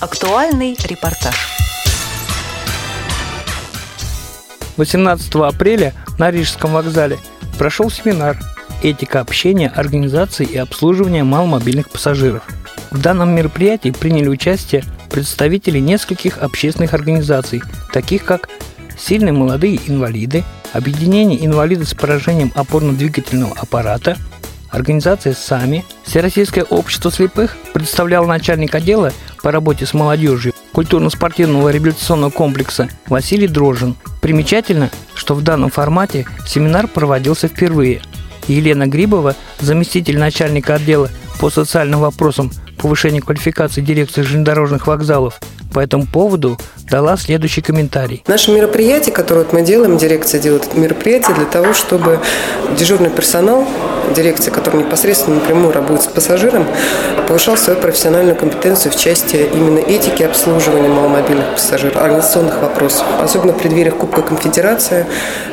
Актуальный репортаж. 18 апреля на Рижском вокзале прошел семинар «Этика общения, организации и обслуживания маломобильных пассажиров». В данном мероприятии приняли участие представители нескольких общественных организаций, таких как «Сильные молодые инвалиды», Объединение инвалидов с поражением опорно-двигательного аппарата, Организация «САМИ», Всероссийское общество слепых представлял начальник отдела по работе с молодежью культурно-спортивного реабилитационного комплекса Василий Дрожин. Примечательно, что в данном формате семинар проводился впервые. Елена Грибова, заместитель начальника отдела по социальным вопросам повышения квалификации дирекции железнодорожных вокзалов, по этому поводу дала следующий комментарий. Наше мероприятие, которое мы делаем, дирекция делает это мероприятие для того, чтобы дежурный персонал дирекции, который непосредственно напрямую работает с пассажиром, повышал свою профессиональную компетенцию в части именно этики обслуживания маломобильных пассажиров, организационных вопросов, особенно в преддвериях Кубка Конфедерации.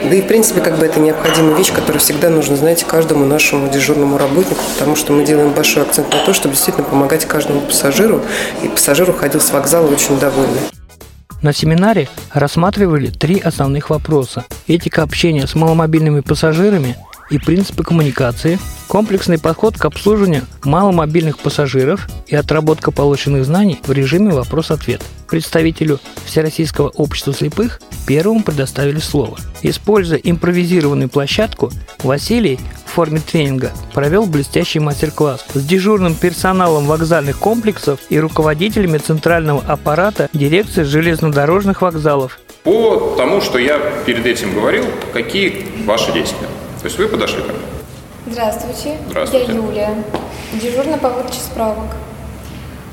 Да и, в принципе, как бы это необходимая вещь, которую всегда нужно знать каждому нашему дежурному работнику, потому что мы делаем большой акцент на то, чтобы действительно помогать каждому пассажиру, и пассажир уходил с вокзала очень довольный. На семинаре рассматривали три основных вопроса. Этика общения с маломобильными пассажирами и принципы коммуникации, комплексный подход к обслуживанию маломобильных пассажиров и отработка полученных знаний в режиме вопрос-ответ. Представителю Всероссийского общества слепых первому предоставили слово. Используя импровизированную площадку, Василий форме тренинга провел блестящий мастер-класс с дежурным персоналом вокзальных комплексов и руководителями центрального аппарата дирекции железнодорожных вокзалов. По тому, что я перед этим говорил, какие ваши действия? То есть вы подошли ко мне? Здравствуйте. Здравствуйте. Я Юлия, дежурная по выдаче справок.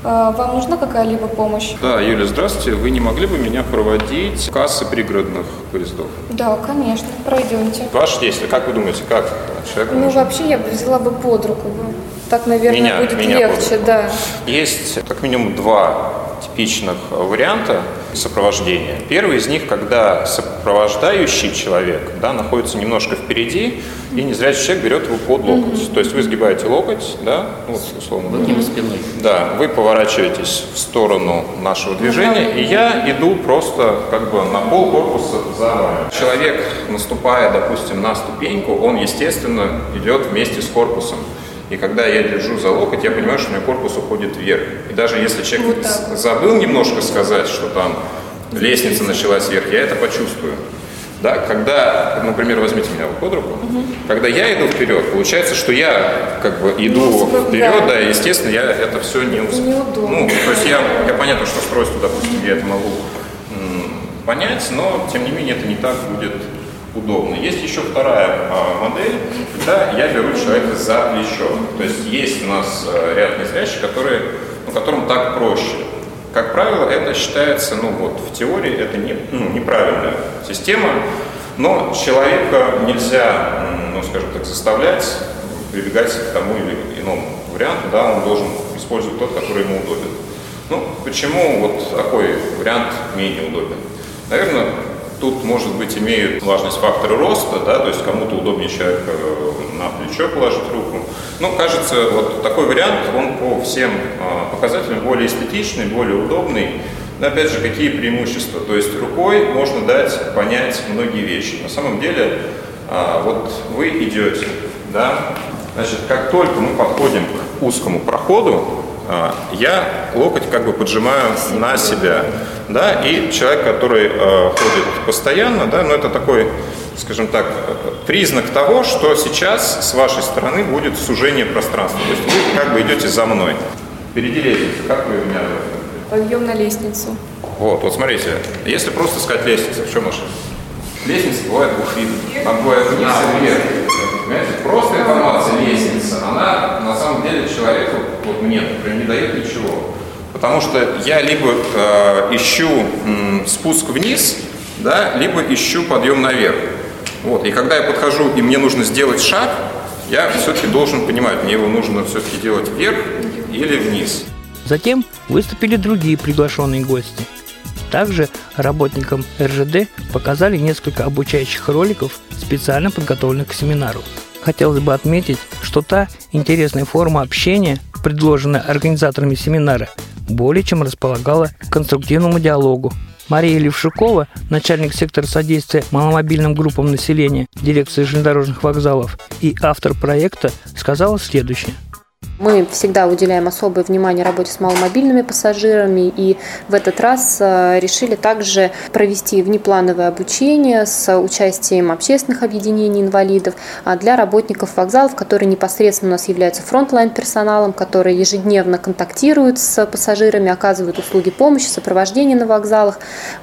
А, Вам нужна какая-либо помощь? Да, Юля, здравствуйте. Вы не могли бы меня проводить в кассы пригородных поездов? Да, конечно, пройдемте. Ваши действия, как вы думаете, как человек Ну, может- вообще, я бы взяла бы под руку. бы. Так, наверное, Меня- будет меня легче, да. Есть как минимум два типичных варианта сопровождения. Первый из них, когда сопровождающий человек да, находится немножко впереди, и незрячий человек берет его под локоть. То есть вы сгибаете локоть, да, ну, условно говоря. спиной. Да, вы поворачиваетесь в сторону нашего движения, и я иду просто как бы на пол корпуса за вами. Человек, наступая, допустим, на ступеньку, он, естественно, идет вместе с корпусом. И когда я держу за локоть, я понимаю, что у меня корпус уходит вверх. И даже если человек Вот так забыл немножко сказать, что там лестница началась вверх, я это почувствую. Да, когда, например, возьмите меня под руку, когда я иду вперед, получается, что я как бы иду Ну, да. вперед, да, и, естественно, я это все не успею. Неудобно. Ну, то есть я, я понятно, что устройство, допустим, я это могу понять, но тем не менее это не так будет удобно. Есть еще вторая а, модель, когда я беру человека за плечо. То есть есть у нас а, ряд незрящих, которые, ну, которым так проще. Как правило, это считается, ну вот в теории это не, ну, неправильная система, но человека нельзя, ну скажем так, заставлять прибегать к тому или иному варианту, да, он должен использовать тот, который ему удобен. Ну, почему вот такой вариант менее удобен? Наверное, тут, может быть, имеют важность факторы роста, да, то есть кому-то удобнее человек э, на плечо положить руку. Но кажется, вот такой вариант, он по всем э, показателям более эстетичный, более удобный. Но опять же, какие преимущества? То есть рукой можно дать понять многие вещи. На самом деле, а, вот вы идете, да, значит, как только мы подходим к узкому проходу, а, я локоть как бы поджимаю на себя, да, и человек, который э, ходит постоянно, да, ну это такой, скажем так, признак того, что сейчас с вашей стороны будет сужение пространства, то есть вы как бы идете за мной. Впереди лестница, как вы меня Подъем на лестницу. вот, вот смотрите, если просто сказать лестница, в чем ошибка? Лестница бывает двух видов. Она бывает вниз и вверх. Понимаете, просто информация лестница, она на самом деле человеку, вот мне, например, не дает ничего. Потому что я либо э, ищу м, спуск вниз, да, либо ищу подъем наверх. Вот. И когда я подхожу, и мне нужно сделать шаг, я все-таки должен понимать, мне его нужно все-таки делать вверх или вниз. Затем выступили другие приглашенные гости. Также работникам РЖД показали несколько обучающих роликов, специально подготовленных к семинару. Хотелось бы отметить, что та интересная форма общения, предложенная организаторами семинара, более чем располагала к конструктивному диалогу. Мария Левшикова, начальник сектора содействия маломобильным группам населения дирекции железнодорожных вокзалов и автор проекта, сказала следующее – мы всегда уделяем особое внимание работе с маломобильными пассажирами и в этот раз э, решили также провести внеплановое обучение с участием общественных объединений инвалидов а для работников вокзалов, которые непосредственно у нас являются фронтлайн-персоналом, которые ежедневно контактируют с пассажирами, оказывают услуги помощи, сопровождения на вокзалах.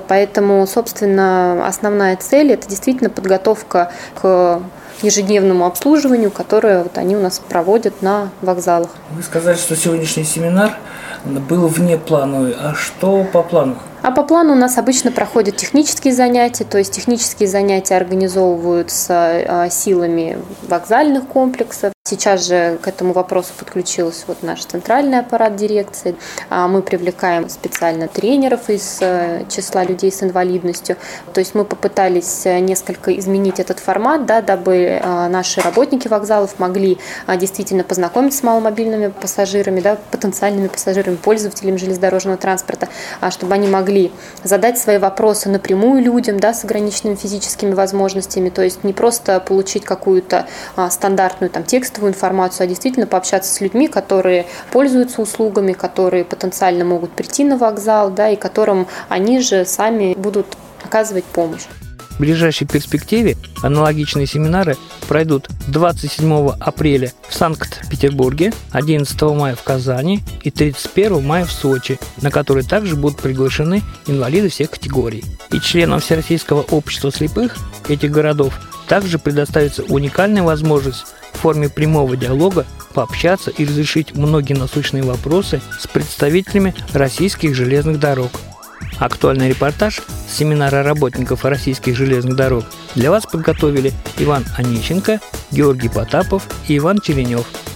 Поэтому, собственно, основная цель – это действительно подготовка к ежедневному обслуживанию, которое вот они у нас проводят на вокзалах. Вы сказали, что сегодняшний семинар был вне плановый. А что по плану? А по плану у нас обычно проходят технические занятия, то есть технические занятия организовываются а, силами вокзальных комплексов. Сейчас же к этому вопросу подключился вот наш центральный аппарат дирекции. А, мы привлекаем специально тренеров из э, числа людей с инвалидностью. То есть мы попытались э, несколько изменить этот формат, да, дабы а, наши работники вокзалов могли действительно познакомиться с маломобильными пассажирами, да, потенциальными пассажирами, пользователями железнодорожного транспорта, чтобы они могли задать свои вопросы напрямую людям да, с ограниченными физическими возможностями, то есть не просто получить какую-то а, стандартную там, текстовую информацию, а действительно пообщаться с людьми, которые пользуются услугами, которые потенциально могут прийти на вокзал, да, и которым они же сами будут оказывать помощь. В ближайшей перспективе аналогичные семинары пройдут 27 апреля в Санкт-Петербурге, 11 мая в Казани и 31 мая в Сочи, на которые также будут приглашены инвалиды всех категорий. И членам Всероссийского общества слепых этих городов также предоставится уникальная возможность в форме прямого диалога пообщаться и разрешить многие насущные вопросы с представителями российских железных дорог – Актуальный репортаж с семинара работников российских железных дорог для вас подготовили Иван Онищенко, Георгий Потапов и Иван Черенев –